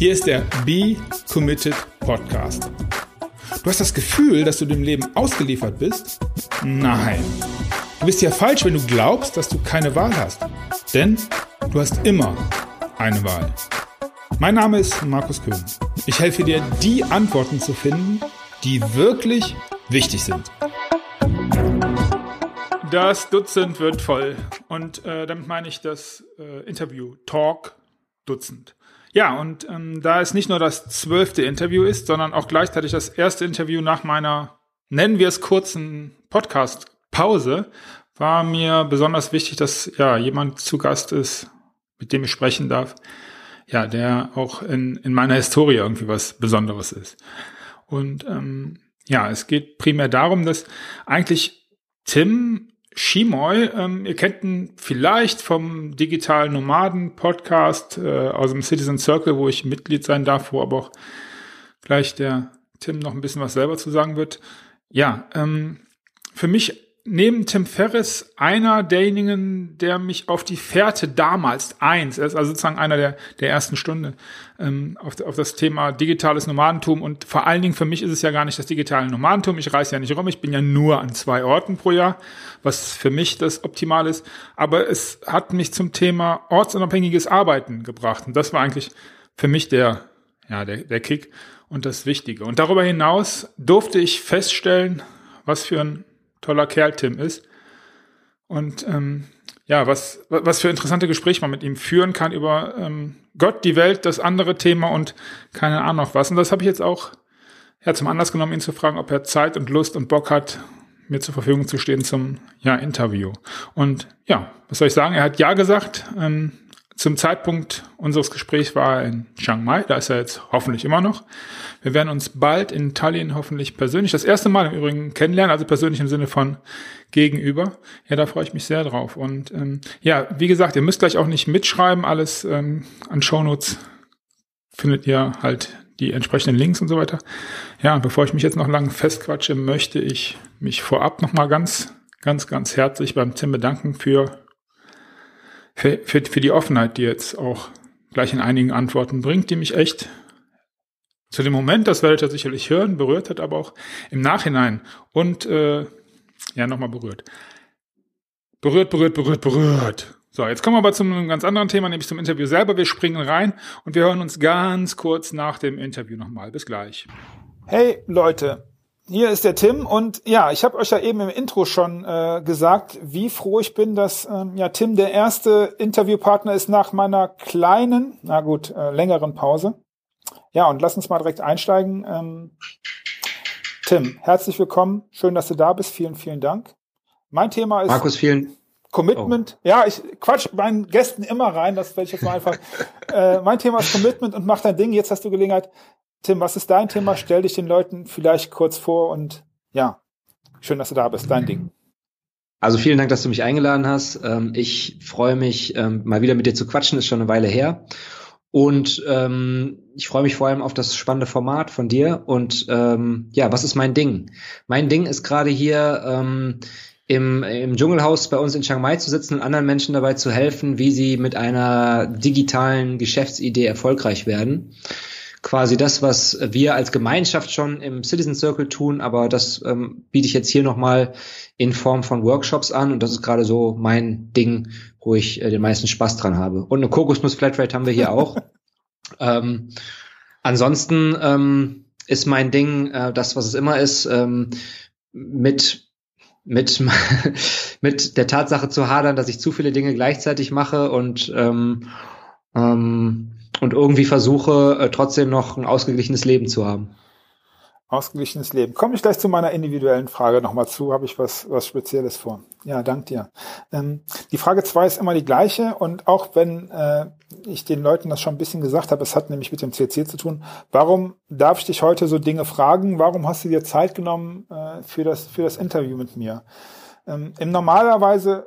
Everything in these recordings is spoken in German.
Hier ist der Be Committed Podcast. Du hast das Gefühl, dass du dem Leben ausgeliefert bist? Nein. Du bist ja falsch, wenn du glaubst, dass du keine Wahl hast. Denn du hast immer eine Wahl. Mein Name ist Markus Köhn. Ich helfe dir, die Antworten zu finden, die wirklich wichtig sind. Das Dutzend wird voll. Und äh, damit meine ich das äh, Interview Talk Dutzend. Ja, und ähm, da es nicht nur das zwölfte Interview ist, sondern auch gleichzeitig das erste Interview nach meiner, nennen wir es kurzen Podcast-Pause, war mir besonders wichtig, dass ja jemand zu Gast ist, mit dem ich sprechen darf, ja, der auch in, in meiner Historie irgendwie was Besonderes ist. Und ähm, ja, es geht primär darum, dass eigentlich Tim Shimoy, ähm, ihr kennt ihn vielleicht vom digitalen Nomaden-Podcast äh, aus dem Citizen Circle, wo ich Mitglied sein darf, wo aber auch gleich der Tim noch ein bisschen was selber zu sagen wird. Ja, ähm, für mich neben Tim Ferriss einer derjenigen, der mich auf die Fährte damals eins, er ist also sozusagen einer der, der ersten Stunde ähm, auf, auf das Thema digitales Nomadentum. Und vor allen Dingen für mich ist es ja gar nicht das digitale Nomadentum, ich reise ja nicht rum, ich bin ja nur an zwei Orten pro Jahr, was für mich das Optimal ist, aber es hat mich zum Thema ortsunabhängiges Arbeiten gebracht. Und das war eigentlich für mich der, ja, der, der Kick und das Wichtige. Und darüber hinaus durfte ich feststellen, was für ein toller Kerl Tim ist. Und ähm, ja, was, was für interessante Gespräche man mit ihm führen kann über ähm, Gott, die Welt, das andere Thema und keine Ahnung noch was. Und das habe ich jetzt auch ja, zum Anlass genommen, ihn zu fragen, ob er Zeit und Lust und Bock hat, mir zur Verfügung zu stehen zum ja, Interview. Und ja, was soll ich sagen? Er hat ja gesagt. Ähm, zum Zeitpunkt unseres Gesprächs war er in Chiang Mai, da ist er jetzt hoffentlich immer noch. Wir werden uns bald in Tallinn hoffentlich persönlich, das erste Mal im Übrigen kennenlernen, also persönlich im Sinne von gegenüber. Ja, da freue ich mich sehr drauf. Und ähm, ja, wie gesagt, ihr müsst gleich auch nicht mitschreiben, alles ähm, an Shownotes findet ihr halt die entsprechenden Links und so weiter. Ja, bevor ich mich jetzt noch lange festquatsche, möchte ich mich vorab nochmal ganz, ganz, ganz herzlich beim Tim bedanken für für, für, für die Offenheit, die jetzt auch gleich in einigen Antworten bringt, die mich echt zu dem Moment, das werdet ihr sicherlich hören, berührt hat, aber auch im Nachhinein und äh, ja nochmal berührt. Berührt, berührt, berührt, berührt. So, jetzt kommen wir aber zu einem ganz anderen Thema, nämlich zum Interview selber. Wir springen rein und wir hören uns ganz kurz nach dem Interview nochmal. Bis gleich. Hey Leute, hier ist der Tim und ja, ich habe euch ja eben im Intro schon äh, gesagt, wie froh ich bin, dass ähm, ja Tim der erste Interviewpartner ist nach meiner kleinen, na gut, äh, längeren Pause. Ja, und lass uns mal direkt einsteigen. Ähm, Tim, herzlich willkommen. Schön, dass du da bist. Vielen, vielen Dank. Mein Thema ist Markus, vielen Commitment. Oh. Ja, ich quatsch meinen Gästen immer rein, das werde ich jetzt mal einfach. äh, mein Thema ist Commitment und mach dein Ding. Jetzt hast du Gelegenheit, Tim, was ist dein Thema? Stell dich den Leuten vielleicht kurz vor und ja, schön, dass du da bist. Dein Ding. Also vielen Dank, dass du mich eingeladen hast. Ähm, ich freue mich, ähm, mal wieder mit dir zu quatschen, ist schon eine Weile her. Und ähm, ich freue mich vor allem auf das spannende Format von dir. Und ähm, ja, was ist mein Ding? Mein Ding ist gerade hier ähm, im, im Dschungelhaus bei uns in Chiang Mai zu sitzen und anderen Menschen dabei zu helfen, wie sie mit einer digitalen Geschäftsidee erfolgreich werden quasi das, was wir als Gemeinschaft schon im Citizen Circle tun, aber das ähm, biete ich jetzt hier nochmal in Form von Workshops an und das ist gerade so mein Ding, wo ich äh, den meisten Spaß dran habe. Und eine Kokosnuss Flatrate haben wir hier auch. ähm, ansonsten ähm, ist mein Ding äh, das, was es immer ist, ähm, mit mit mit der Tatsache zu hadern, dass ich zu viele Dinge gleichzeitig mache und ähm, ähm, und irgendwie versuche, äh, trotzdem noch ein ausgeglichenes Leben zu haben. Ausgeglichenes Leben. Komme ich gleich zu meiner individuellen Frage nochmal zu, habe ich was, was Spezielles vor. Ja, dank dir. Ähm, die Frage zwei ist immer die gleiche und auch wenn äh, ich den Leuten das schon ein bisschen gesagt habe, es hat nämlich mit dem CC zu tun. Warum darf ich dich heute so Dinge fragen? Warum hast du dir Zeit genommen äh, für, das, für das Interview mit mir? Ähm, Im normalerweise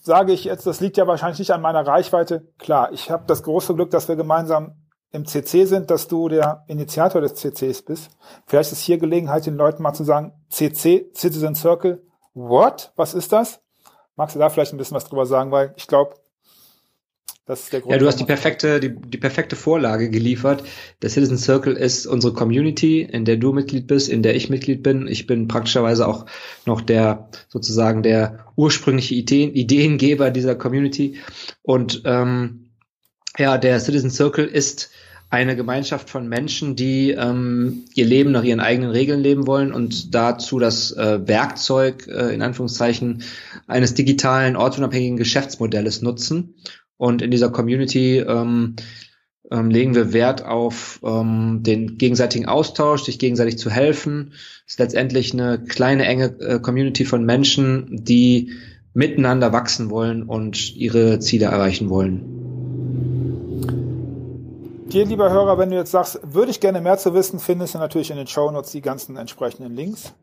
sage ich jetzt, das liegt ja wahrscheinlich nicht an meiner Reichweite. Klar, ich habe das große Glück, dass wir gemeinsam im CC sind, dass du der Initiator des CCs bist. Vielleicht ist hier Gelegenheit, den Leuten mal zu sagen, CC, Citizen Circle, what? Was ist das? Magst du da vielleicht ein bisschen was drüber sagen? Weil ich glaube, Das ist der Grund. Ja, du hast die perfekte, die, die perfekte Vorlage geliefert. Der Citizen Circle ist unsere Community, in der du Mitglied bist, in der ich Mitglied bin. Ich bin praktischerweise auch noch der sozusagen der ursprüngliche Ideen, Ideengeber dieser Community. Und ähm, ja, der Citizen Circle ist eine Gemeinschaft von Menschen, die ähm, ihr Leben nach ihren eigenen Regeln leben wollen und dazu das äh, Werkzeug äh, in Anführungszeichen eines digitalen ortsunabhängigen Geschäftsmodells nutzen. Und in dieser Community ähm, ähm, legen wir Wert auf ähm, den gegenseitigen Austausch, sich gegenseitig zu helfen. Es ist letztendlich eine kleine, enge äh, Community von Menschen, die miteinander wachsen wollen und ihre Ziele erreichen wollen. Dir, lieber Hörer, wenn du jetzt sagst, würde ich gerne mehr zu wissen, findest du natürlich in den Show Notes die ganzen entsprechenden Links.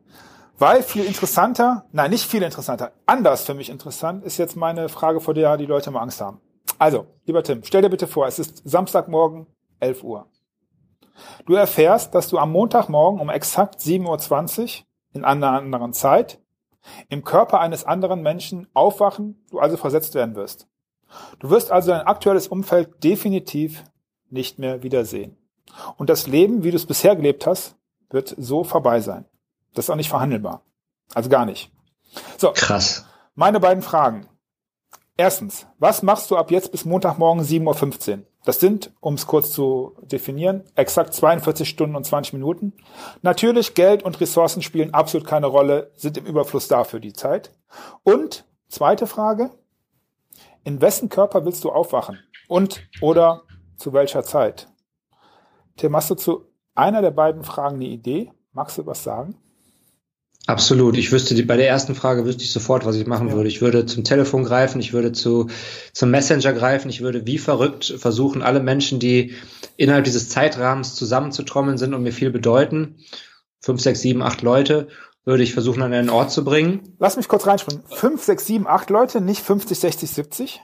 Weil viel interessanter, nein, nicht viel interessanter, anders für mich interessant, ist jetzt meine Frage, vor der die Leute mal Angst haben. Also, lieber Tim, stell dir bitte vor, es ist Samstagmorgen, 11 Uhr. Du erfährst, dass du am Montagmorgen um exakt 7.20 Uhr in einer anderen Zeit im Körper eines anderen Menschen aufwachen, du also versetzt werden wirst. Du wirst also dein aktuelles Umfeld definitiv nicht mehr wiedersehen. Und das Leben, wie du es bisher gelebt hast, wird so vorbei sein. Das ist auch nicht verhandelbar. Also gar nicht. So. Krass. Meine beiden Fragen. Erstens, was machst du ab jetzt bis Montagmorgen 7.15 Uhr? Das sind, um es kurz zu definieren, exakt 42 Stunden und 20 Minuten. Natürlich, Geld und Ressourcen spielen absolut keine Rolle, sind im Überfluss da für die Zeit. Und zweite Frage, in wessen Körper willst du aufwachen? Und oder zu welcher Zeit? Tim, hast du zu einer der beiden Fragen eine Idee? Magst du was sagen? Absolut. Ich wüsste, bei der ersten Frage wüsste ich sofort, was ich machen ja. würde. Ich würde zum Telefon greifen, ich würde zu, zum Messenger greifen, ich würde wie verrückt versuchen, alle Menschen, die innerhalb dieses Zeitrahmens zusammenzutrommeln sind und mir viel bedeuten, fünf, sechs, sieben, acht Leute, würde ich versuchen, an einen Ort zu bringen. Lass mich kurz reinspringen. Fünf, sechs, sieben, acht Leute, nicht 50, 60, 70?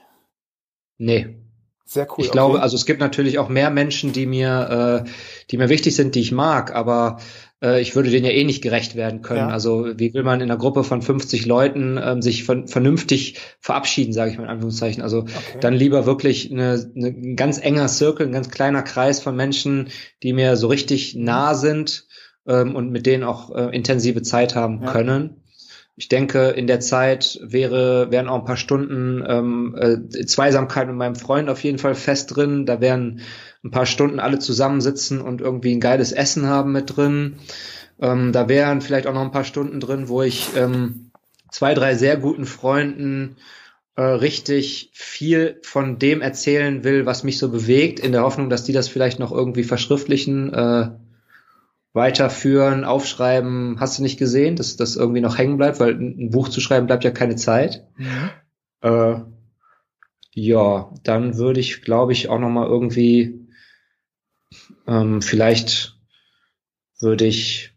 Nee. Sehr cool. Ich okay. glaube, also es gibt natürlich auch mehr Menschen, die mir, äh, die mir wichtig sind, die ich mag, aber äh, ich würde denen ja eh nicht gerecht werden können. Ja. Also wie will man in einer Gruppe von 50 Leuten ähm, sich von, vernünftig verabschieden, sage ich mal in Anführungszeichen. Also okay. dann lieber wirklich eine, eine, ein ganz enger Circle, ein ganz kleiner Kreis von Menschen, die mir so richtig nah sind ähm, und mit denen auch äh, intensive Zeit haben ja. können. Ich denke, in der Zeit wäre, wären auch ein paar Stunden ähm, äh, Zweisamkeit mit meinem Freund auf jeden Fall fest drin. Da wären ein paar Stunden alle zusammensitzen und irgendwie ein geiles Essen haben mit drin. Ähm, da wären vielleicht auch noch ein paar Stunden drin, wo ich ähm, zwei, drei sehr guten Freunden äh, richtig viel von dem erzählen will, was mich so bewegt, in der Hoffnung, dass die das vielleicht noch irgendwie verschriftlichen, äh, weiterführen, aufschreiben. Hast du nicht gesehen, dass das irgendwie noch hängen bleibt, weil ein Buch zu schreiben bleibt ja keine Zeit. Mhm. Äh, ja, dann würde ich, glaube ich, auch noch mal irgendwie ähm, vielleicht würde ich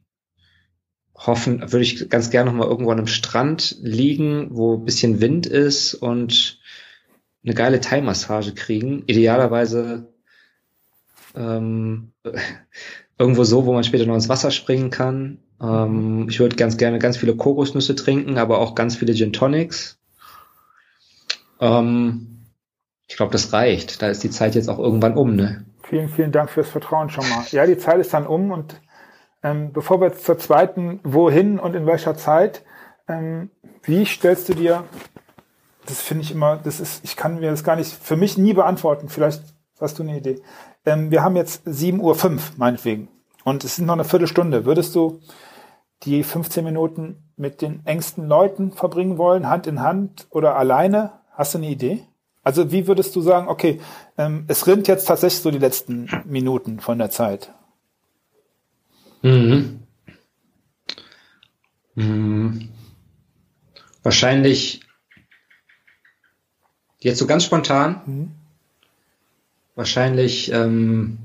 hoffen, würde ich ganz gerne noch mal irgendwo an einem Strand liegen, wo ein bisschen Wind ist und eine geile Thai-Massage kriegen. Idealerweise ähm, irgendwo so, wo man später noch ins Wasser springen kann. Ähm, ich würde ganz gerne ganz viele Kokosnüsse trinken, aber auch ganz viele Gin Tonics. Ähm, ich glaube, das reicht. Da ist die Zeit jetzt auch irgendwann um, ne? Vielen, vielen Dank fürs Vertrauen schon mal. Ja, die Zeit ist dann um und ähm, bevor wir jetzt zur zweiten, wohin und in welcher Zeit, ähm, wie stellst du dir, das finde ich immer, das ist, ich kann mir das gar nicht, für mich nie beantworten, vielleicht hast du eine Idee. Ähm, wir haben jetzt 7.05 Uhr, meinetwegen, und es sind noch eine Viertelstunde. Würdest du die 15 Minuten mit den engsten Leuten verbringen wollen, Hand in Hand oder alleine? Hast du eine Idee? Also wie würdest du sagen, okay, ähm, es rinnt jetzt tatsächlich so die letzten Minuten von der Zeit? Mhm. Mhm. Wahrscheinlich jetzt so ganz spontan. Mhm. Wahrscheinlich ähm,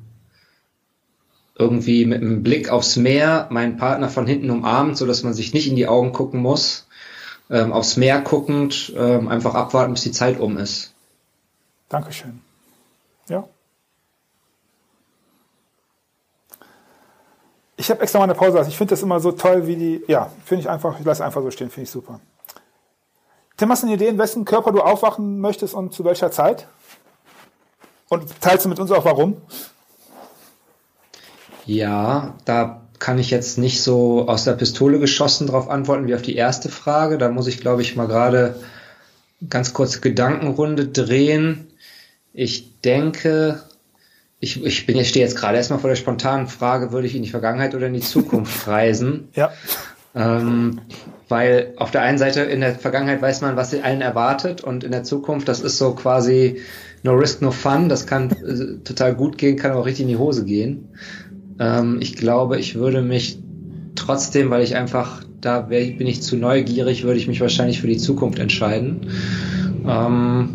irgendwie mit einem Blick aufs Meer meinen Partner von hinten umarmt, so dass man sich nicht in die Augen gucken muss. Ähm, aufs Meer guckend, ähm, einfach abwarten, bis die Zeit um ist. Dankeschön. Ja. Ich habe extra mal eine Pause lassen. Ich finde das immer so toll, wie die. Ja, finde ich einfach, ich lasse einfach so stehen, finde ich super. Tim, hast du eine Idee, in wessen Körper du aufwachen möchtest und zu welcher Zeit? Und teilst du mit uns auch warum? Ja, da kann ich jetzt nicht so aus der Pistole geschossen darauf antworten wie auf die erste Frage. Da muss ich, glaube ich, mal gerade ganz kurze Gedankenrunde drehen. Ich denke, ich, ich bin jetzt stehe jetzt gerade erstmal vor der spontanen Frage, würde ich in die Vergangenheit oder in die Zukunft reisen? ja. Ähm, weil auf der einen Seite in der Vergangenheit weiß man, was einen erwartet und in der Zukunft, das ist so quasi no risk, no fun. Das kann äh, total gut gehen, kann auch richtig in die Hose gehen. Ähm, ich glaube, ich würde mich trotzdem, weil ich einfach, da wär, bin ich zu neugierig, würde ich mich wahrscheinlich für die Zukunft entscheiden. Ähm,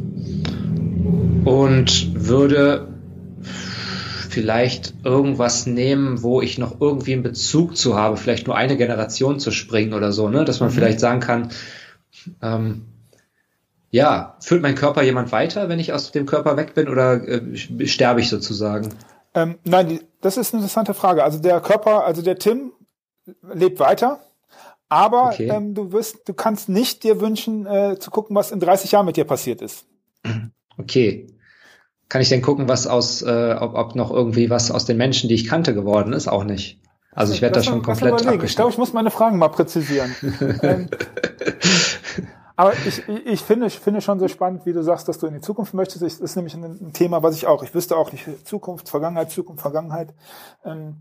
und würde vielleicht irgendwas nehmen, wo ich noch irgendwie einen Bezug zu habe, vielleicht nur eine Generation zu springen oder so, ne? Dass man mhm. vielleicht sagen kann, ähm, ja, führt mein Körper jemand weiter, wenn ich aus dem Körper weg bin, oder äh, sterbe ich sozusagen? Ähm, nein, die, das ist eine interessante Frage. Also der Körper, also der Tim lebt weiter, aber okay. ähm, du wirst, du kannst nicht dir wünschen, äh, zu gucken, was in 30 Jahren mit dir passiert ist. Okay kann ich denn gucken, was aus, äh, ob, ob noch irgendwie was aus den Menschen, die ich kannte, geworden ist? Auch nicht. Also ich werde da schon komplett. Ich glaube, ich muss meine Fragen mal präzisieren. ähm, aber ich, ich finde, ich finde schon so spannend, wie du sagst, dass du in die Zukunft möchtest. Das ist nämlich ein, Thema, was ich auch, ich wüsste auch nicht Zukunft, Vergangenheit, Zukunft, Vergangenheit. Ähm,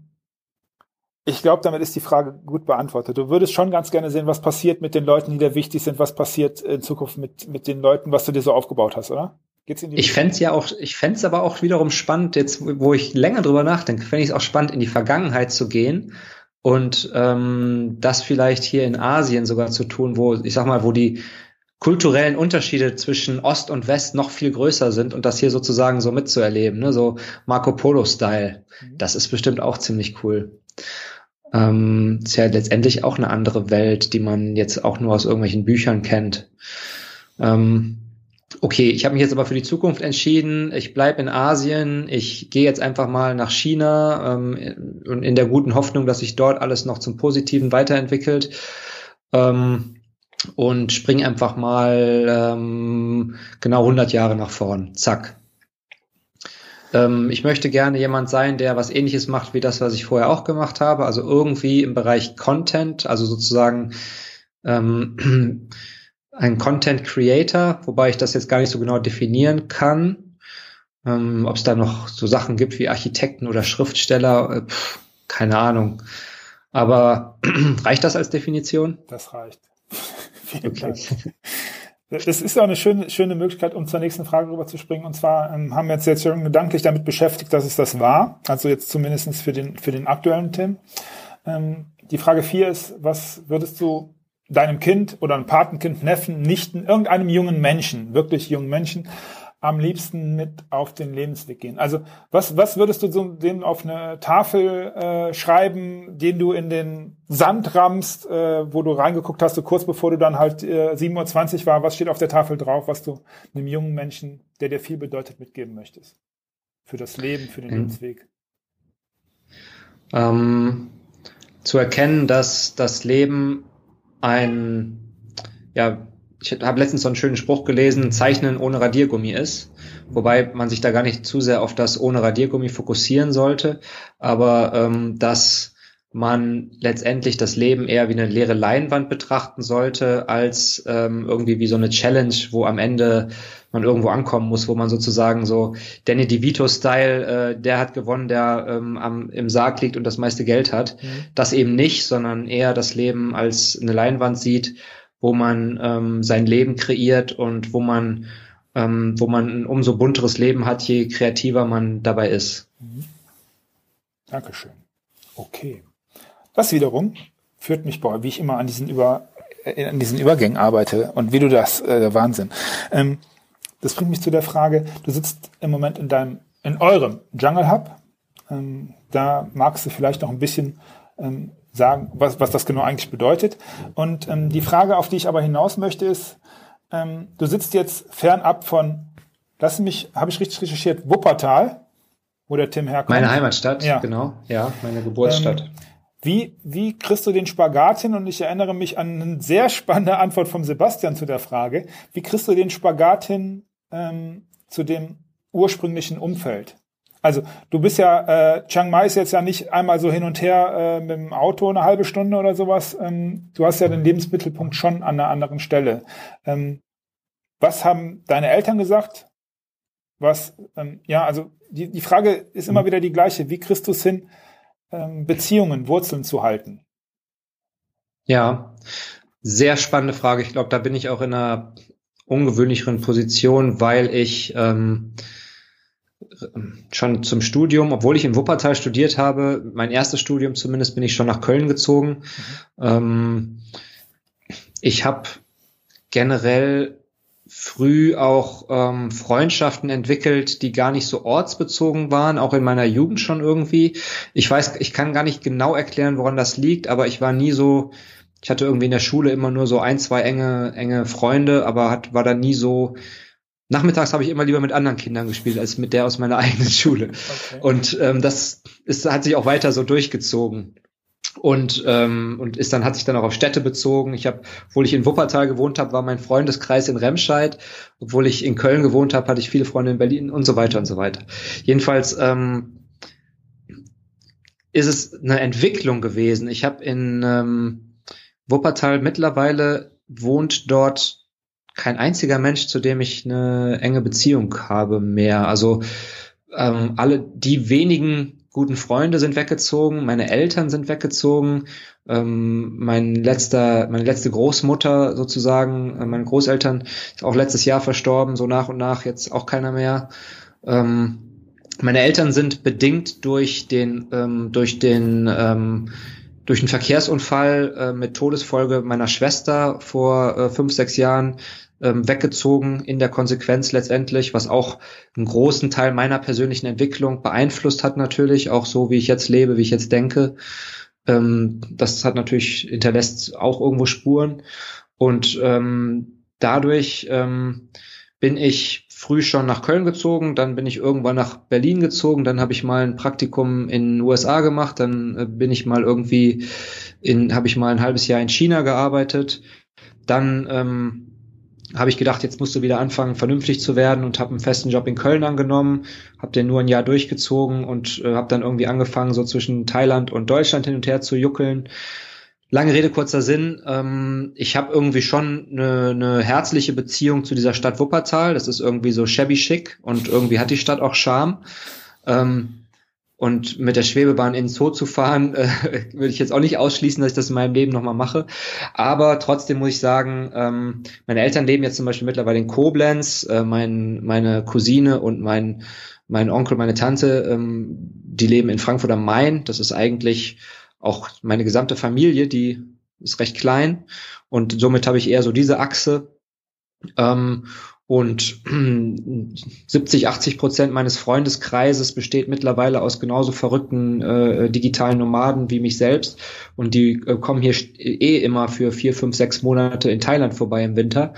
ich glaube, damit ist die Frage gut beantwortet. Du würdest schon ganz gerne sehen, was passiert mit den Leuten, die dir wichtig sind, was passiert in Zukunft mit, mit den Leuten, was du dir so aufgebaut hast, oder? Geht's in die ich fände ja auch, ich fände aber auch wiederum spannend, jetzt, wo ich länger drüber nachdenke, fände ich es auch spannend, in die Vergangenheit zu gehen und ähm, das vielleicht hier in Asien sogar zu tun, wo, ich sag mal, wo die kulturellen Unterschiede zwischen Ost und West noch viel größer sind und das hier sozusagen so mitzuerleben, ne? so Marco Polo-Style. Mhm. Das ist bestimmt auch ziemlich cool. Ähm, ist ja letztendlich auch eine andere Welt, die man jetzt auch nur aus irgendwelchen Büchern kennt. Ähm, okay, ich habe mich jetzt aber für die Zukunft entschieden, ich bleibe in Asien, ich gehe jetzt einfach mal nach China ähm, in der guten Hoffnung, dass sich dort alles noch zum Positiven weiterentwickelt. Ähm, und spring einfach mal ähm, genau 100 Jahre nach vorn. Zack. Ähm, ich möchte gerne jemand sein, der was ähnliches macht wie das, was ich vorher auch gemacht habe. Also irgendwie im Bereich Content, also sozusagen ähm, ein Content Creator, wobei ich das jetzt gar nicht so genau definieren kann. Ähm, Ob es da noch so Sachen gibt wie Architekten oder Schriftsteller, äh, pff, keine Ahnung. Aber reicht das als Definition? Das reicht. Vielen okay. Dank. Das ist ja eine schöne, schöne Möglichkeit, um zur nächsten Frage rüber zu springen. Und zwar ähm, haben wir jetzt jetzt schon gedanklich damit beschäftigt, dass es das war. Also jetzt zumindestens für den, für den aktuellen Tim. Ähm, die Frage vier ist, was würdest du deinem Kind oder einem Patenkind, Neffen, Nichten, irgendeinem jungen Menschen, wirklich jungen Menschen, am liebsten mit auf den Lebensweg gehen? Also was, was würdest du so dem auf eine Tafel äh, schreiben, den du in den Sand rammst, äh, wo du reingeguckt hast, so kurz bevor du dann halt äh, 27 war, was steht auf der Tafel drauf, was du einem jungen Menschen, der dir viel bedeutet, mitgeben möchtest? Für das Leben, für den mhm. Lebensweg? Ähm, zu erkennen, dass das Leben ein, ja, ich habe letztens so einen schönen Spruch gelesen, Zeichnen ohne Radiergummi ist, wobei man sich da gar nicht zu sehr auf das ohne Radiergummi fokussieren sollte, aber ähm, dass man letztendlich das Leben eher wie eine leere Leinwand betrachten sollte, als ähm, irgendwie wie so eine Challenge, wo am Ende man irgendwo ankommen muss, wo man sozusagen so Danny DeVito-Style, äh, der hat gewonnen, der ähm, am, im Sarg liegt und das meiste Geld hat. Mhm. Das eben nicht, sondern eher das Leben als eine Leinwand sieht, wo man ähm, sein Leben kreiert und wo man ähm, wo man ein umso bunteres Leben hat, je kreativer man dabei ist. Mhm. Dankeschön. Okay. Das wiederum führt mich, boah, wie ich immer an diesen Über, äh, an diesen Übergängen arbeite und wie du das, äh, Wahnsinn. Ähm, das bringt mich zu der Frage, du sitzt im Moment in deinem, in eurem Jungle Hub. Ähm, da magst du vielleicht noch ein bisschen ähm, sagen, was, was das genau eigentlich bedeutet. Und ähm, die Frage, auf die ich aber hinaus möchte, ist, ähm, du sitzt jetzt fernab von, lass mich, habe ich richtig recherchiert, Wuppertal, wo der Tim herkommt. Meine Heimatstadt, ja. genau, ja, meine Geburtsstadt. Ähm, wie, wie kriegst du den Spagat hin? Und ich erinnere mich an eine sehr spannende Antwort vom Sebastian zu der Frage. Wie kriegst du den Spagat hin ähm, zu dem ursprünglichen Umfeld. Also du bist ja, äh, Chiang Mai ist jetzt ja nicht einmal so hin und her äh, mit dem Auto eine halbe Stunde oder sowas. Ähm, du hast ja den Lebensmittelpunkt schon an einer anderen Stelle. Ähm, was haben deine Eltern gesagt? Was, ähm, ja, also die, die Frage ist immer wieder die gleiche. Wie kriegst du es hin, ähm, Beziehungen, Wurzeln zu halten? Ja, sehr spannende Frage. Ich glaube, da bin ich auch in einer ungewöhnlicheren Position, weil ich ähm, schon zum Studium, obwohl ich in Wuppertal studiert habe, mein erstes Studium zumindest, bin ich schon nach Köln gezogen. Mhm. Ähm, ich habe generell früh auch ähm, Freundschaften entwickelt, die gar nicht so ortsbezogen waren, auch in meiner Jugend schon irgendwie. Ich weiß, ich kann gar nicht genau erklären, woran das liegt, aber ich war nie so, ich hatte irgendwie in der Schule immer nur so ein, zwei enge, enge Freunde, aber hat, war da nie so, Nachmittags habe ich immer lieber mit anderen Kindern gespielt als mit der aus meiner eigenen Schule. Okay. Und ähm, das ist, hat sich auch weiter so durchgezogen und ähm, und ist dann hat sich dann auch auf Städte bezogen. Ich habe, obwohl ich in Wuppertal gewohnt habe, war mein Freundeskreis in Remscheid. Obwohl ich in Köln gewohnt habe, hatte ich viele Freunde in Berlin und so weiter und so weiter. Jedenfalls ähm, ist es eine Entwicklung gewesen. Ich habe in ähm, Wuppertal mittlerweile wohnt dort kein einziger Mensch, zu dem ich eine enge Beziehung habe mehr. Also ähm, alle die wenigen guten Freunde sind weggezogen, meine Eltern sind weggezogen, ähm, mein letzter, meine letzte Großmutter sozusagen, äh, meine Großeltern ist auch letztes Jahr verstorben, so nach und nach jetzt auch keiner mehr. Ähm, meine Eltern sind bedingt durch den ähm, durch den ähm, durch einen Verkehrsunfall äh, mit Todesfolge meiner Schwester vor äh, fünf, sechs Jahren ähm, weggezogen in der Konsequenz letztendlich, was auch einen großen Teil meiner persönlichen Entwicklung beeinflusst hat natürlich, auch so wie ich jetzt lebe, wie ich jetzt denke. Ähm, das hat natürlich, hinterlässt auch irgendwo Spuren. Und ähm, dadurch ähm, bin ich früh schon nach Köln gezogen, dann bin ich irgendwann nach Berlin gezogen, dann habe ich mal ein Praktikum in den USA gemacht, dann äh, bin ich mal irgendwie in, habe ich mal ein halbes Jahr in China gearbeitet, dann ähm, habe ich gedacht, jetzt musst du wieder anfangen, vernünftig zu werden und habe einen festen Job in Köln angenommen, habe den nur ein Jahr durchgezogen und äh, habe dann irgendwie angefangen, so zwischen Thailand und Deutschland hin und her zu juckeln. Lange Rede, kurzer Sinn. Ähm, ich habe irgendwie schon eine, eine herzliche Beziehung zu dieser Stadt Wuppertal. Das ist irgendwie so shabby chic und irgendwie hat die Stadt auch Charme. Ähm, und mit der Schwebebahn ins Zoo zu fahren, äh, würde ich jetzt auch nicht ausschließen, dass ich das in meinem Leben nochmal mache. Aber trotzdem muss ich sagen, ähm, meine Eltern leben jetzt zum Beispiel mittlerweile in Koblenz, äh, mein, meine Cousine und mein, mein Onkel, meine Tante, ähm, die leben in Frankfurt am Main. Das ist eigentlich auch meine gesamte Familie, die ist recht klein. Und somit habe ich eher so diese Achse. Ähm, und 70, 80 Prozent meines Freundeskreises besteht mittlerweile aus genauso verrückten äh, digitalen Nomaden wie mich selbst. Und die äh, kommen hier eh immer für vier, fünf, sechs Monate in Thailand vorbei im Winter.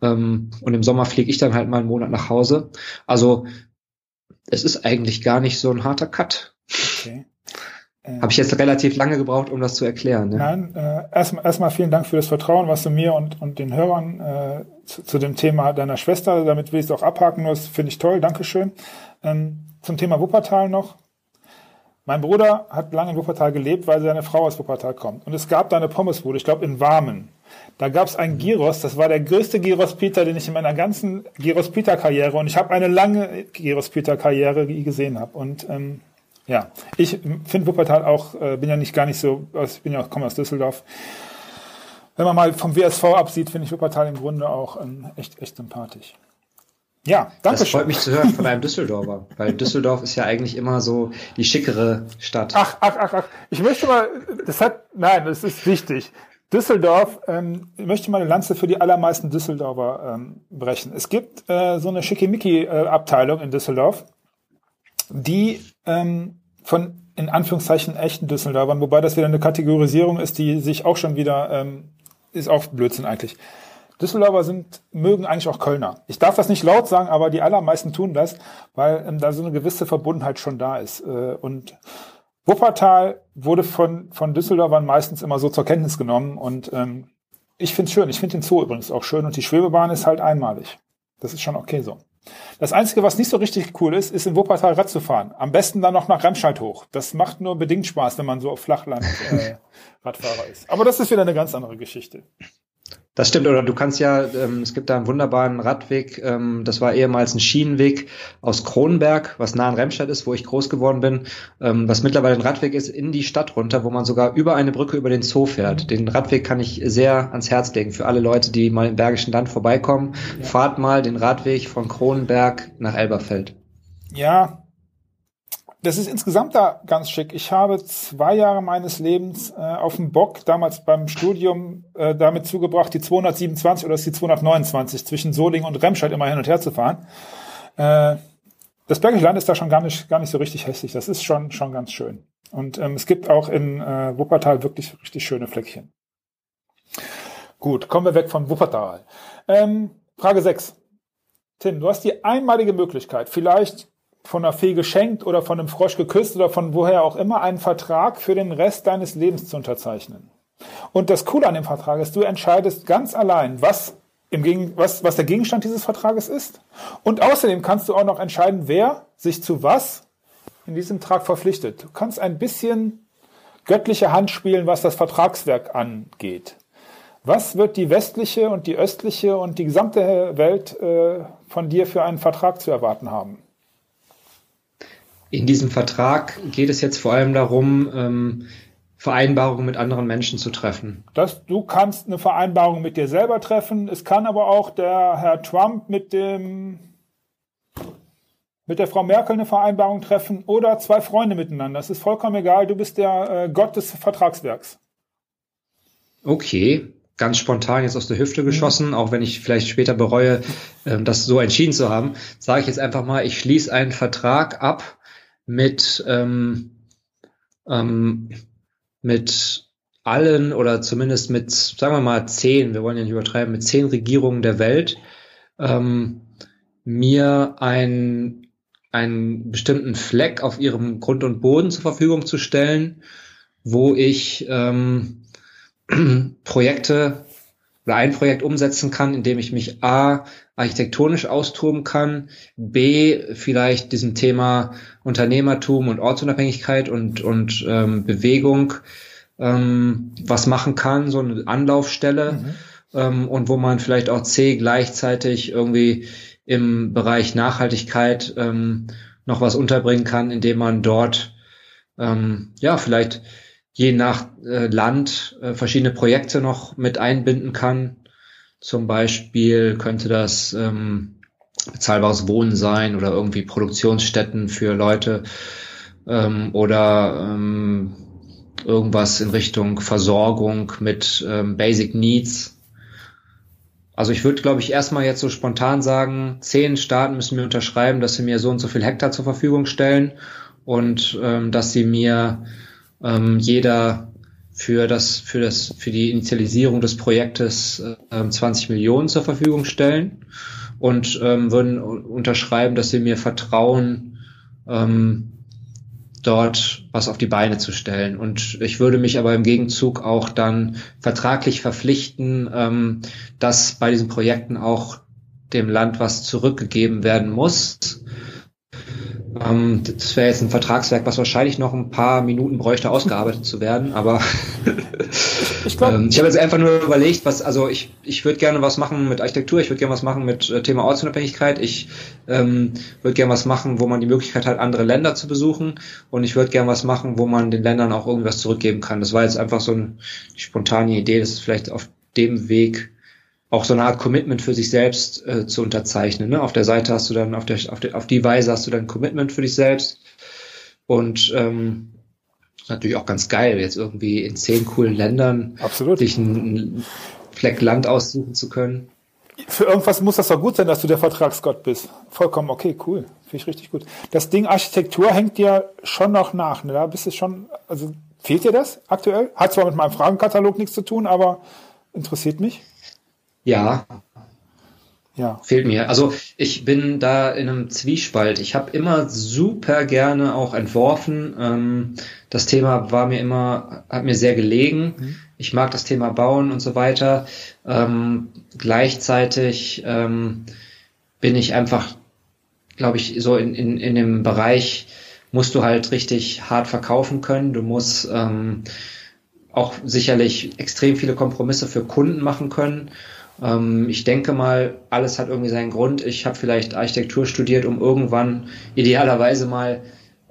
Ähm, und im Sommer fliege ich dann halt mal einen Monat nach Hause. Also es ist eigentlich gar nicht so ein harter Cut. Okay. Äh, Habe ich jetzt relativ lange gebraucht, um das zu erklären. Ne? Nein, äh, erstmal erstmal vielen Dank für das Vertrauen, was du mir und, und den Hörern äh, zu, zu dem Thema deiner Schwester, damit will ich es auch abhaken, das finde ich toll, Dankeschön. Ähm, zum Thema Wuppertal noch. Mein Bruder hat lange in Wuppertal gelebt, weil seine Frau aus Wuppertal kommt. Und es gab da eine Pommesbude, ich glaube in Warmen. Da gab es einen Gyros, das war der größte Gyros Peter, den ich in meiner ganzen Gyros Peter Karriere und ich habe eine lange Gyros Peter Karriere gesehen habe. Und ähm, ja, ich finde Wuppertal auch, äh, bin ja nicht gar nicht so, ich bin ja auch, komme aus Düsseldorf. Wenn man mal vom WSV absieht, finde ich Wuppertal im Grunde auch ähm, echt, echt sympathisch. Ja, danke Das freut mich zu hören von einem Düsseldorfer, weil Düsseldorf ist ja eigentlich immer so die schickere Stadt. Ach, ach, ach, ach. Ich möchte mal, das hat, nein, das ist wichtig. Düsseldorf, ähm, ich möchte mal eine Lanze für die allermeisten Düsseldorfer ähm, brechen. Es gibt äh, so eine Schickimicki-Abteilung in Düsseldorf die ähm, von in Anführungszeichen echten Düsseldorfern, wobei das wieder eine Kategorisierung ist, die sich auch schon wieder, ähm, ist auch Blödsinn eigentlich. Düsseldorfer sind, mögen eigentlich auch Kölner. Ich darf das nicht laut sagen, aber die allermeisten tun das, weil ähm, da so eine gewisse Verbundenheit schon da ist. Äh, und Wuppertal wurde von, von Düsseldorfern meistens immer so zur Kenntnis genommen und ähm, ich finde es schön. Ich finde den Zoo übrigens auch schön und die Schwebebahn ist halt einmalig. Das ist schon okay so. Das Einzige, was nicht so richtig cool ist, ist in Wuppertal Rad zu fahren. Am besten dann noch nach Remscheid hoch. Das macht nur bedingt Spaß, wenn man so auf Flachland äh, Radfahrer ist. Aber das ist wieder eine ganz andere Geschichte. Das stimmt, oder du kannst ja, ähm, es gibt da einen wunderbaren Radweg, ähm, das war ehemals ein Schienenweg aus Kronberg, was nah an Remstadt ist, wo ich groß geworden bin, ähm, was mittlerweile ein Radweg ist, in die Stadt runter, wo man sogar über eine Brücke über den Zoo fährt. Den Radweg kann ich sehr ans Herz legen für alle Leute, die mal im Bergischen Land vorbeikommen. Ja. Fahrt mal den Radweg von Kronberg nach Elberfeld. Ja, das ist insgesamt da ganz schick. Ich habe zwei Jahre meines Lebens äh, auf dem Bock, damals beim Studium, äh, damit zugebracht, die 227 oder die 229 zwischen Solingen und Remscheid immer hin und her zu fahren. Äh, das Bergische Land ist da schon gar nicht, gar nicht so richtig hässlich. Das ist schon, schon ganz schön. Und ähm, es gibt auch in äh, Wuppertal wirklich richtig schöne Fleckchen. Gut, kommen wir weg von Wuppertal. Ähm, Frage 6. Tim, du hast die einmalige Möglichkeit, vielleicht von einer Fee geschenkt oder von einem Frosch geküsst oder von woher auch immer einen Vertrag für den Rest deines Lebens zu unterzeichnen. Und das Coole an dem Vertrag ist, du entscheidest ganz allein, was, im Gegen was, was der Gegenstand dieses Vertrages ist. Und außerdem kannst du auch noch entscheiden, wer sich zu was in diesem Vertrag verpflichtet. Du kannst ein bisschen göttliche Hand spielen, was das Vertragswerk angeht. Was wird die westliche und die östliche und die gesamte Welt äh, von dir für einen Vertrag zu erwarten haben? In diesem Vertrag geht es jetzt vor allem darum, ähm, Vereinbarungen mit anderen Menschen zu treffen. Das, du kannst eine Vereinbarung mit dir selber treffen. Es kann aber auch der Herr Trump mit dem mit der Frau Merkel eine Vereinbarung treffen oder zwei Freunde miteinander. Das ist vollkommen egal. Du bist der äh, Gott des Vertragswerks. Okay, ganz spontan jetzt aus der Hüfte geschossen, mhm. auch wenn ich vielleicht später bereue, äh, das so entschieden zu haben, sage ich jetzt einfach mal, ich schließe einen Vertrag ab mit, ähm, ähm, mit allen oder zumindest mit, sagen wir mal, zehn, wir wollen ja nicht übertreiben, mit zehn Regierungen der Welt, ähm, mir ein, einen bestimmten Fleck auf ihrem Grund und Boden zur Verfügung zu stellen, wo ich ähm, Projekte oder ein Projekt umsetzen kann, indem ich mich A architektonisch austoben kann, B vielleicht diesem Thema Unternehmertum und Ortsunabhängigkeit und, und ähm, Bewegung ähm, was machen kann, so eine Anlaufstelle mhm. ähm, und wo man vielleicht auch C gleichzeitig irgendwie im Bereich Nachhaltigkeit ähm, noch was unterbringen kann, indem man dort ähm, ja vielleicht je nach äh, Land äh, verschiedene Projekte noch mit einbinden kann. Zum Beispiel könnte das ähm, bezahlbares Wohnen sein oder irgendwie Produktionsstätten für Leute ähm, oder ähm, irgendwas in Richtung Versorgung mit ähm, Basic Needs. Also ich würde, glaube ich, erstmal jetzt so spontan sagen, zehn Staaten müssen mir unterschreiben, dass sie mir so und so viel Hektar zur Verfügung stellen und ähm, dass sie mir ähm, jeder für das, für das, für die Initialisierung des Projektes äh, 20 Millionen zur Verfügung stellen und ähm, würden unterschreiben, dass sie mir vertrauen, ähm, dort was auf die Beine zu stellen. Und ich würde mich aber im Gegenzug auch dann vertraglich verpflichten, ähm, dass bei diesen Projekten auch dem Land was zurückgegeben werden muss. Ähm, das wäre jetzt ein Vertragswerk, was wahrscheinlich noch ein paar Minuten bräuchte, ausgearbeitet zu werden. Aber ich, glaub, ähm, ich habe jetzt einfach nur überlegt, was, also ich, ich würde gerne was machen mit Architektur, ich würde gerne was machen mit äh, Thema Ortsunabhängigkeit, ich ähm, würde gerne was machen, wo man die Möglichkeit hat, andere Länder zu besuchen und ich würde gerne was machen, wo man den Ländern auch irgendwas zurückgeben kann. Das war jetzt einfach so eine spontane Idee, das ist vielleicht auf dem Weg auch so eine Art Commitment für sich selbst äh, zu unterzeichnen. Ne? Auf der Seite hast du dann, auf, der, auf, der, auf die Weise hast du dann ein Commitment für dich selbst. Und ähm, natürlich auch ganz geil, jetzt irgendwie in zehn coolen Ländern Absolut. dich einen Fleck Land aussuchen zu können. Für irgendwas muss das doch gut sein, dass du der Vertragsgott bist. Vollkommen okay, cool. Finde ich richtig gut. Das Ding Architektur hängt dir schon noch nach. Ne? Da bist du schon, also fehlt dir das aktuell? Hat zwar mit meinem Fragenkatalog nichts zu tun, aber interessiert mich. Ja. Ja. Fehlt mir. Also ich bin da in einem Zwiespalt. Ich habe immer super gerne auch entworfen. Ähm, das Thema war mir immer, hat mir sehr gelegen. Mhm. Ich mag das Thema Bauen und so weiter. Ähm, gleichzeitig ähm, bin ich einfach glaube ich, so in, in, in dem Bereich musst du halt richtig hart verkaufen können. Du musst ähm, auch sicherlich extrem viele Kompromisse für Kunden machen können. Ähm, ich denke mal, alles hat irgendwie seinen Grund. Ich habe vielleicht Architektur studiert, um irgendwann idealerweise mal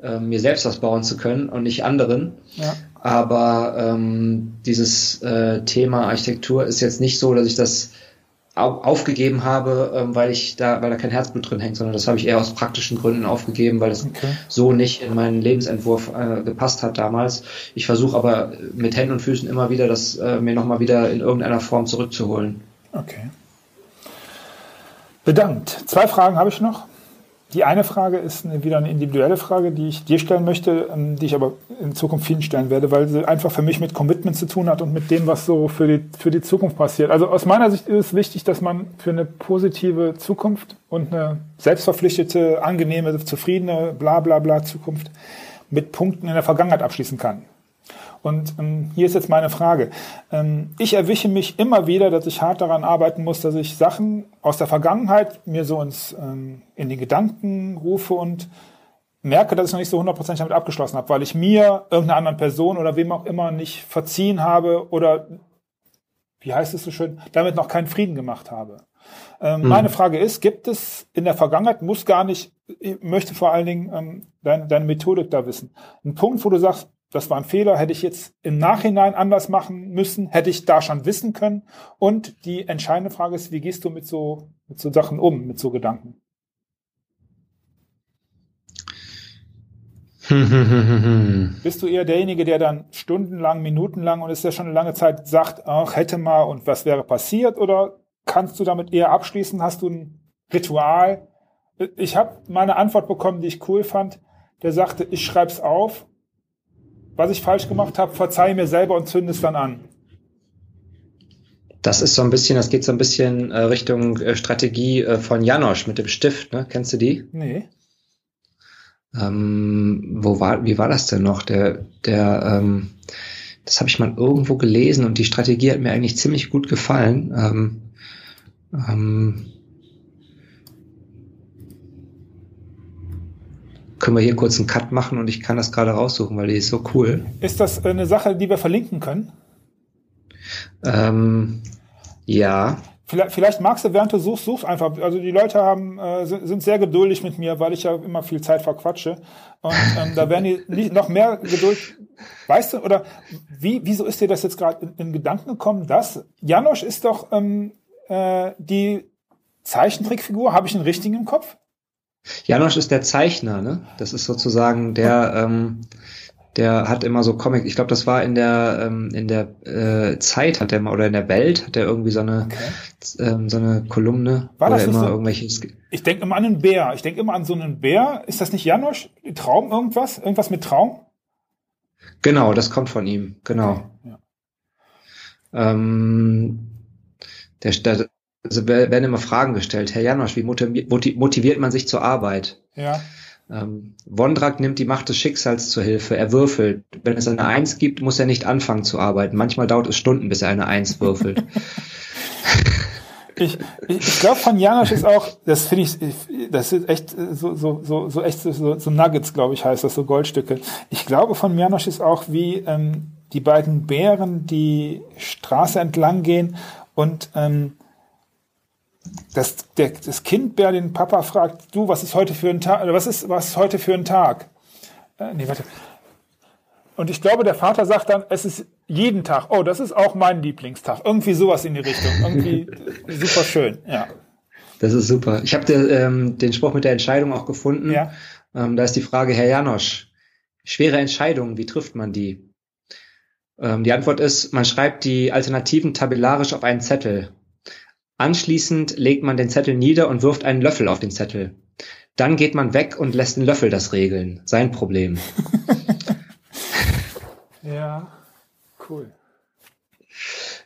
äh, mir selbst was bauen zu können und nicht anderen. Ja. Aber ähm, dieses äh, Thema Architektur ist jetzt nicht so, dass ich das aufgegeben habe, ähm, weil ich da, weil da kein Herzblut drin hängt, sondern das habe ich eher aus praktischen Gründen aufgegeben, weil es okay. so nicht in meinen Lebensentwurf äh, gepasst hat damals. Ich versuche aber mit Händen und Füßen immer wieder, das äh, mir nochmal wieder in irgendeiner Form zurückzuholen. Okay. Bedankt. Zwei Fragen habe ich noch. Die eine Frage ist wieder eine individuelle Frage, die ich dir stellen möchte, ähm, die ich aber in Zukunft vielen stellen werde, weil sie einfach für mich mit Commitment zu tun hat und mit dem, was so für die, für die Zukunft passiert. Also aus meiner Sicht ist es wichtig, dass man für eine positive Zukunft und eine selbstverpflichtete, angenehme, zufriedene, bla bla bla Zukunft mit Punkten in der Vergangenheit abschließen kann. Und ähm, hier ist jetzt meine Frage. Ähm, ich erwische mich immer wieder, dass ich hart daran arbeiten muss, dass ich Sachen aus der Vergangenheit mir so ins, ähm, in die Gedanken rufe und merke, dass ich noch nicht so hundertprozentig damit abgeschlossen habe, weil ich mir, irgendeiner anderen Person oder wem auch immer nicht verziehen habe oder, wie heißt es so schön, damit noch keinen Frieden gemacht habe. Ähm, hm. Meine Frage ist, gibt es in der Vergangenheit, muss gar nicht, ich möchte vor allen Dingen ähm, deine, deine Methodik da wissen, einen Punkt, wo du sagst, das war ein Fehler, hätte ich jetzt im Nachhinein anders machen müssen, hätte ich da schon wissen können. Und die entscheidende Frage ist, wie gehst du mit so, mit so Sachen um, mit so Gedanken? Bist du eher derjenige, der dann stundenlang, minutenlang und ist ja schon eine lange Zeit sagt, ach, hätte mal und was wäre passiert? Oder kannst du damit eher abschließen? Hast du ein Ritual? Ich habe meine Antwort bekommen, die ich cool fand. Der sagte, ich schreib's auf was ich falsch gemacht habe, verzeih mir selber und zünde es dann an. Das ist so ein bisschen, das geht so ein bisschen äh, Richtung äh, Strategie äh, von Janosch mit dem Stift, ne? Kennst du die? Nee. Ähm, wo war, wie war das denn noch? Der, der, ähm, das habe ich mal irgendwo gelesen und die Strategie hat mir eigentlich ziemlich gut gefallen. Ähm, ähm, können wir hier kurz einen Cut machen und ich kann das gerade raussuchen, weil die ist so cool. Ist das eine Sache, die wir verlinken können? Ähm, ja. Vielleicht, vielleicht magst du, während du suchst, suchst einfach. Also die Leute haben, äh, sind, sehr geduldig mit mir, weil ich ja immer viel Zeit verquatsche. Und ähm, da werden die nicht, noch mehr Geduld. Weißt du, oder wie, wieso ist dir das jetzt gerade in, in, Gedanken gekommen, dass Janosch ist doch ähm, äh, die Zeichentrickfigur, habe ich einen richtigen im Kopf? Janosch ist der Zeichner, ne? Das ist sozusagen der, ähm, der hat immer so Comic. Ich glaube, das war in der ähm, in der äh, Zeit hat er mal oder in der Welt hat er irgendwie so eine okay. ähm, so eine Kolumne war das immer so? irgendwelches. Ich denke immer an einen Bär. Ich denke immer an so einen Bär. Ist das nicht Janosch? Traum irgendwas? Irgendwas mit Traum? Genau, das kommt von ihm. Genau. Okay, ja. ähm, der, der, also werden immer Fragen gestellt. Herr Janosch, wie motiviert man sich zur Arbeit? Ja. Ähm, Wondrak nimmt die Macht des Schicksals zur Hilfe. Er würfelt. Wenn es eine Eins gibt, muss er nicht anfangen zu arbeiten. Manchmal dauert es Stunden, bis er eine Eins würfelt. ich, ich, ich glaube, von Janosch ist auch, das finde ich, das ist echt so, so, so, so echt so, so Nuggets, glaube ich, heißt das, so Goldstücke. Ich glaube, von Janosch ist auch wie ähm, die beiden Bären die Straße entlang gehen und ähm, das, der, das Kind Bär den Papa fragt, du, was ist heute für ein Tag, was ist, was ist heute für ein Tag? Äh, nee, warte. Und ich glaube, der Vater sagt dann, es ist jeden Tag, oh, das ist auch mein Lieblingstag. Irgendwie sowas in die Richtung. Irgendwie super schön, ja. Das ist super. Ich habe ähm, den Spruch mit der Entscheidung auch gefunden. Ja. Ähm, da ist die Frage, Herr Janosch, schwere Entscheidungen, wie trifft man die? Ähm, die Antwort ist, man schreibt die Alternativen tabellarisch auf einen Zettel. Anschließend legt man den Zettel nieder und wirft einen Löffel auf den Zettel. Dann geht man weg und lässt den Löffel das regeln. Sein Problem. ja, cool.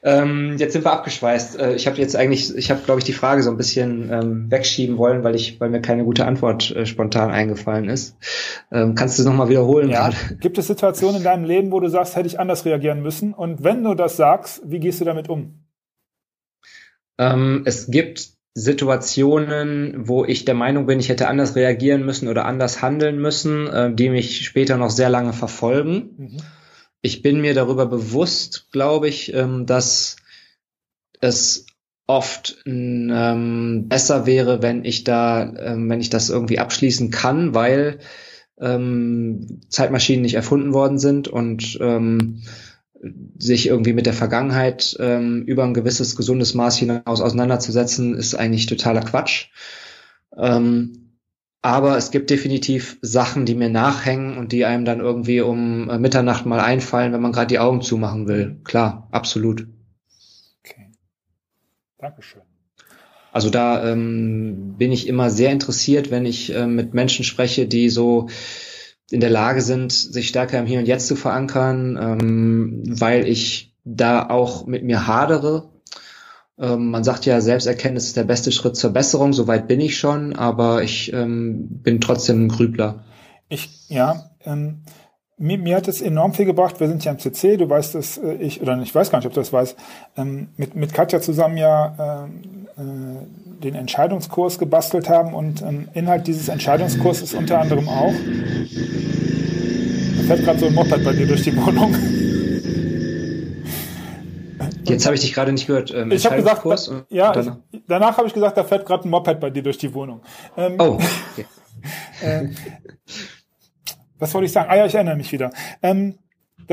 Ähm, jetzt sind wir abgeschweißt. Äh, ich habe jetzt eigentlich, ich habe, glaube ich, die Frage so ein bisschen ähm, wegschieben wollen, weil ich, weil mir keine gute Antwort äh, spontan eingefallen ist. Ähm, kannst du es nochmal wiederholen? Ja. Gibt es Situationen in deinem Leben, wo du sagst, hätte ich anders reagieren müssen? Und wenn du das sagst, wie gehst du damit um? Ähm, es gibt Situationen, wo ich der Meinung bin, ich hätte anders reagieren müssen oder anders handeln müssen, äh, die mich später noch sehr lange verfolgen. Mhm. Ich bin mir darüber bewusst, glaube ich, ähm, dass es oft ähm, besser wäre, wenn ich da, ähm, wenn ich das irgendwie abschließen kann, weil ähm, Zeitmaschinen nicht erfunden worden sind und ähm, sich irgendwie mit der Vergangenheit ähm, über ein gewisses gesundes Maß hinaus auseinanderzusetzen, ist eigentlich totaler Quatsch. Ähm, aber es gibt definitiv Sachen, die mir nachhängen und die einem dann irgendwie um äh, Mitternacht mal einfallen, wenn man gerade die Augen zumachen will. Klar, absolut. Okay. Dankeschön. Also da ähm, bin ich immer sehr interessiert, wenn ich äh, mit Menschen spreche, die so in der Lage sind, sich stärker im Hier und Jetzt zu verankern, ähm, weil ich da auch mit mir hadere. Ähm, man sagt ja, Selbsterkenntnis ist der beste Schritt zur Besserung. Soweit bin ich schon, aber ich ähm, bin trotzdem ein Grübler. Ich, ja, ähm, mir, mir hat es enorm viel gebracht. Wir sind ja im CC, du weißt dass äh, ich, oder ich weiß gar nicht, ob du das weißt, ähm, mit, mit Katja zusammen ja ähm, äh, den Entscheidungskurs gebastelt haben und ähm, Inhalt dieses Entscheidungskurses ist unter anderem auch, da fährt gerade so ein Moped bei dir durch die Wohnung. Jetzt habe ich dich gerade nicht gehört. Ähm, ich habe gesagt, da, ja, danach, danach habe ich gesagt, da fährt gerade ein Moped bei dir durch die Wohnung. Ähm, oh. Okay. äh, was wollte ich sagen? Ah ja, ich erinnere mich wieder. Ähm,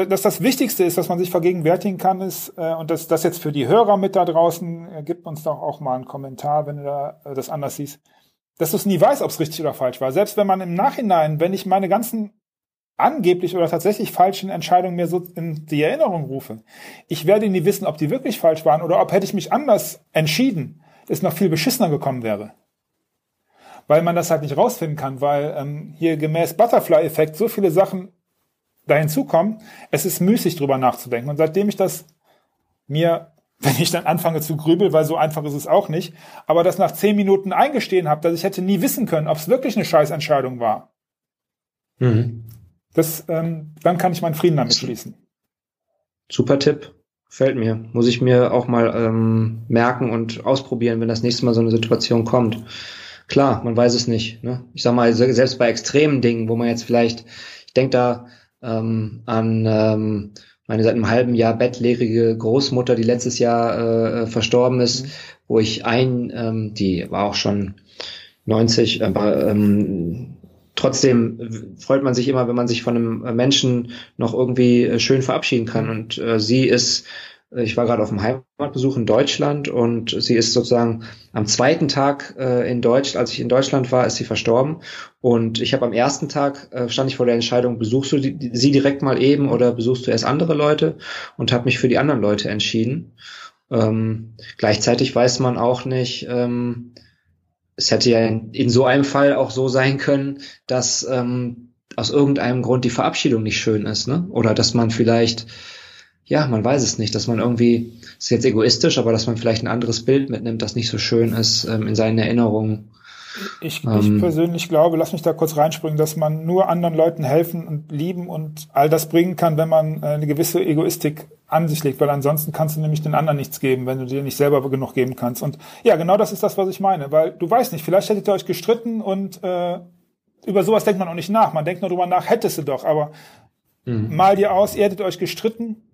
dass das Wichtigste ist, dass man sich vergegenwärtigen kann, ist, äh, und das, das jetzt für die Hörer mit da draußen, äh, gibt uns doch auch mal einen Kommentar, wenn du da äh, das anders siehst, dass du es nie weißt, ob es richtig oder falsch war. Selbst wenn man im Nachhinein, wenn ich meine ganzen angeblich oder tatsächlich falschen Entscheidungen mir so in die Erinnerung rufe, ich werde nie wissen, ob die wirklich falsch waren oder ob hätte ich mich anders entschieden, es noch viel beschissener gekommen wäre weil man das halt nicht rausfinden kann, weil ähm, hier gemäß Butterfly-Effekt so viele Sachen da hinzukommen, es ist müßig drüber nachzudenken. Und seitdem ich das mir, wenn ich dann anfange zu grübeln, weil so einfach ist es auch nicht, aber das nach zehn Minuten eingestehen habe, dass ich hätte nie wissen können, ob es wirklich eine Scheißentscheidung war. Mhm. Das, ähm, dann kann ich meinen Frieden damit schließen. Super Tipp. Fällt mir. Muss ich mir auch mal ähm, merken und ausprobieren, wenn das nächste Mal so eine Situation kommt. Klar, man weiß es nicht. Ne? Ich sag mal, selbst bei extremen Dingen, wo man jetzt vielleicht, ich denke da ähm, an ähm, meine seit einem halben Jahr bettlägerige Großmutter, die letztes Jahr äh, verstorben ist, mhm. wo ich ein, ähm, die war auch schon 90, aber ähm, trotzdem freut man sich immer, wenn man sich von einem Menschen noch irgendwie äh, schön verabschieden kann. Mhm. Und äh, sie ist ich war gerade auf dem Heimatbesuch in Deutschland und sie ist sozusagen am zweiten Tag äh, in Deutschland, als ich in Deutschland war, ist sie verstorben. Und ich habe am ersten Tag äh, stand ich vor der Entscheidung, besuchst du die, sie direkt mal eben oder besuchst du erst andere Leute und habe mich für die anderen Leute entschieden. Ähm, gleichzeitig weiß man auch nicht, ähm, es hätte ja in, in, so einem Fall auch so sein können, dass ähm, aus irgendeinem Grund die Verabschiedung nicht schön ist, ne? Oder dass man vielleicht ja, man weiß es nicht, dass man irgendwie, ist jetzt egoistisch, aber dass man vielleicht ein anderes Bild mitnimmt, das nicht so schön ist ähm, in seinen Erinnerungen. Ich, ähm, ich persönlich glaube, lass mich da kurz reinspringen, dass man nur anderen Leuten helfen und lieben und all das bringen kann, wenn man äh, eine gewisse Egoistik an sich legt, weil ansonsten kannst du nämlich den anderen nichts geben, wenn du dir nicht selber genug geben kannst. Und ja, genau das ist das, was ich meine, weil du weißt nicht, vielleicht hättet ihr euch gestritten und äh, über sowas denkt man auch nicht nach. Man denkt nur drüber nach, hättest du doch, aber mhm. mal dir aus, ihr hättet euch gestritten,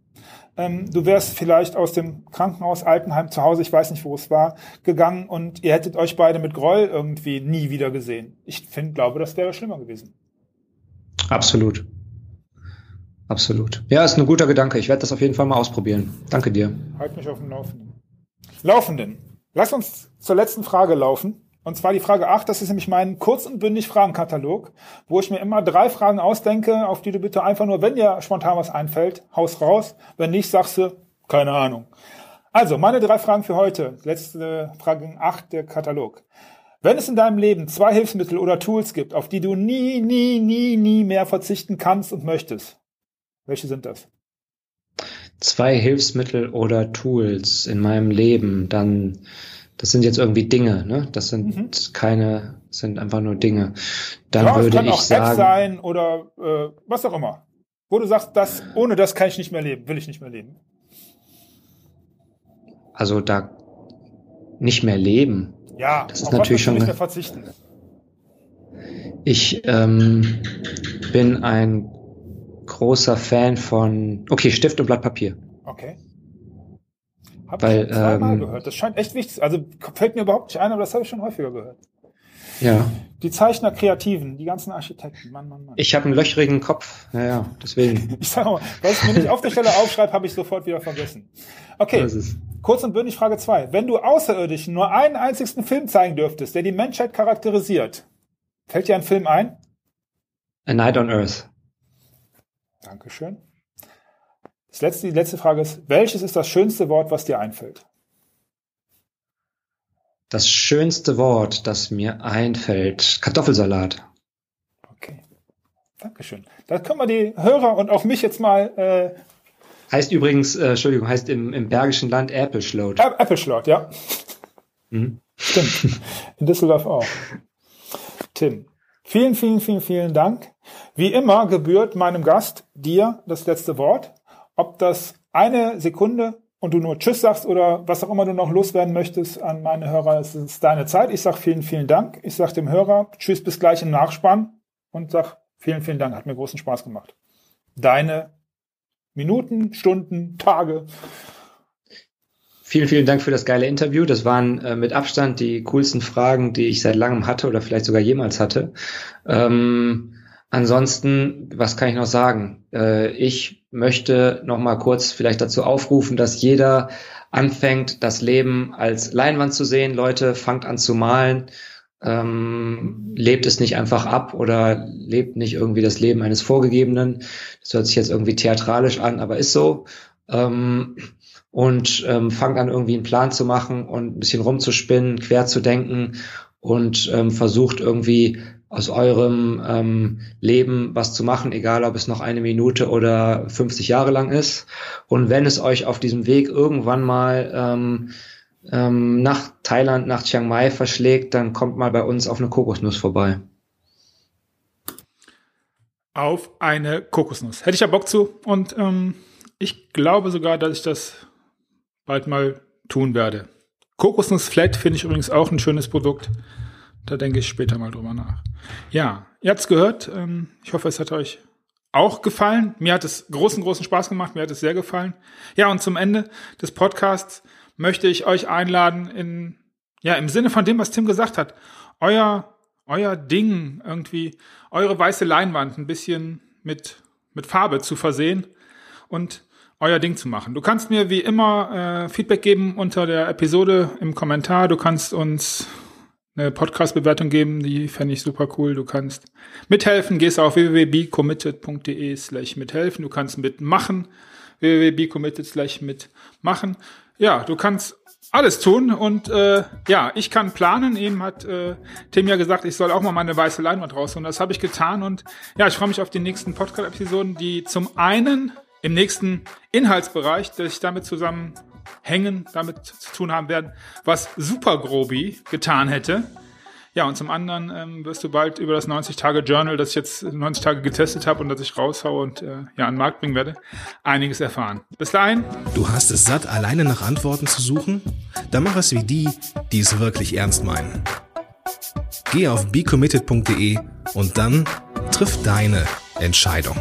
ähm, du wärst vielleicht aus dem Krankenhaus, Altenheim zu Hause, ich weiß nicht, wo es war, gegangen und ihr hättet euch beide mit Groll irgendwie nie wieder gesehen. Ich finde, glaube, das wäre schlimmer gewesen. Absolut. Absolut. Ja, ist ein guter Gedanke. Ich werde das auf jeden Fall mal ausprobieren. Danke dir. Halt mich auf dem Laufenden. Laufenden. Lass uns zur letzten Frage laufen. Und zwar die Frage 8, das ist nämlich mein kurz und bündig Fragenkatalog, wo ich mir immer drei Fragen ausdenke, auf die du bitte einfach nur, wenn dir spontan was einfällt, haus raus. Wenn nicht, sagst du, keine Ahnung. Also, meine drei Fragen für heute. Letzte Frage 8, der Katalog. Wenn es in deinem Leben zwei Hilfsmittel oder Tools gibt, auf die du nie, nie, nie, nie mehr verzichten kannst und möchtest, welche sind das? Zwei Hilfsmittel oder Tools in meinem Leben, dann das sind jetzt irgendwie Dinge, ne? Das sind mhm. keine, sind einfach nur Dinge. Dann ja, würde ich sagen, App sein oder äh, was auch immer. Wo du sagst, das, ohne das kann ich nicht mehr leben, will ich nicht mehr leben. Also da nicht mehr leben. Ja, das ist natürlich schon. Nicht verzichten. Ich ähm, bin ein großer Fan von. Okay, Stift und Blatt Papier. Okay. Hab Weil, ich schon zweimal ähm, gehört. Das scheint echt wichtig. Also fällt mir überhaupt nicht ein, aber das habe ich schon häufiger gehört. Ja. Die Zeichner, Kreativen, die ganzen Architekten, Mann, Mann, Mann. Ich habe einen löchrigen Kopf. Ja, ja, deswegen. Ich sag mal, was ich mir nicht auf der Stelle aufschreibe, habe ich sofort wieder vergessen. Okay, kurz und bündig Frage zwei: Wenn du Außerirdischen nur einen einzigen Film zeigen dürftest, der die Menschheit charakterisiert, fällt dir ein Film ein? A Night on Earth. Dankeschön. Das letzte, die letzte Frage ist, welches ist das schönste Wort, was dir einfällt? Das schönste Wort, das mir einfällt. Kartoffelsalat. Okay. Dankeschön. Da können wir die Hörer und auch mich jetzt mal äh, Heißt übrigens, äh, Entschuldigung, heißt im, im Bergischen Land Erpelschlot. Ä- Apple Schlot, ja. Mhm. Stimmt. In Düsseldorf auch. Tim, vielen, vielen, vielen, vielen Dank. Wie immer gebührt meinem Gast dir das letzte Wort. Ob das eine Sekunde und du nur Tschüss sagst oder was auch immer du noch loswerden möchtest an meine Hörer, es ist deine Zeit. Ich sag vielen, vielen Dank. Ich sag dem Hörer Tschüss bis gleich im Nachspann und sag vielen, vielen Dank. Hat mir großen Spaß gemacht. Deine Minuten, Stunden, Tage. Vielen, vielen Dank für das geile Interview. Das waren äh, mit Abstand die coolsten Fragen, die ich seit langem hatte oder vielleicht sogar jemals hatte. Ähm, ansonsten, was kann ich noch sagen? Äh, ich möchte noch mal kurz vielleicht dazu aufrufen, dass jeder anfängt, das Leben als Leinwand zu sehen. Leute, fangt an zu malen. Ähm, lebt es nicht einfach ab oder lebt nicht irgendwie das Leben eines Vorgegebenen. Das hört sich jetzt irgendwie theatralisch an, aber ist so. Ähm, und ähm, fangt an irgendwie einen Plan zu machen und ein bisschen rumzuspinnen, quer zu denken und ähm, versucht irgendwie aus eurem ähm, Leben was zu machen, egal ob es noch eine Minute oder 50 Jahre lang ist. Und wenn es euch auf diesem Weg irgendwann mal ähm, ähm, nach Thailand, nach Chiang Mai verschlägt, dann kommt mal bei uns auf eine Kokosnuss vorbei. auf eine Kokosnuss. Hätte ich ja Bock zu. Und ähm, ich glaube sogar, dass ich das bald mal tun werde. Kokosnuss Flat finde ich übrigens auch ein schönes Produkt. Da denke ich später mal drüber nach. Ja, ihr habt's gehört. Ähm, ich hoffe, es hat euch auch gefallen. Mir hat es großen, großen Spaß gemacht. Mir hat es sehr gefallen. Ja, und zum Ende des Podcasts möchte ich euch einladen in, ja, im Sinne von dem, was Tim gesagt hat. Euer, euer Ding irgendwie, eure weiße Leinwand ein bisschen mit, mit Farbe zu versehen und euer Ding zu machen. Du kannst mir wie immer äh, Feedback geben unter der Episode im Kommentar. Du kannst uns eine Podcast-Bewertung geben, die fände ich super cool. Du kannst mithelfen, gehst auf www.becommitted.de slash mithelfen. Du kannst mitmachen, www.becommitted slash mitmachen. Ja, du kannst alles tun und äh, ja, ich kann planen. Eben hat äh, Tim ja gesagt, ich soll auch mal meine weiße Leinwand rausholen. Das habe ich getan und ja, ich freue mich auf die nächsten Podcast-Episoden, die zum einen im nächsten Inhaltsbereich, dass ich damit zusammen hängen, damit zu tun haben werden, was Super Grobi getan hätte. Ja, und zum anderen ähm, wirst du bald über das 90-Tage-Journal, das ich jetzt 90 Tage getestet habe und das ich raushaue und äh, ja, an den Markt bringen werde, einiges erfahren. Bis dahin, Du hast es satt, alleine nach Antworten zu suchen? Dann mach es wie die, die es wirklich ernst meinen. Geh auf becommitted.de und dann triff deine Entscheidung.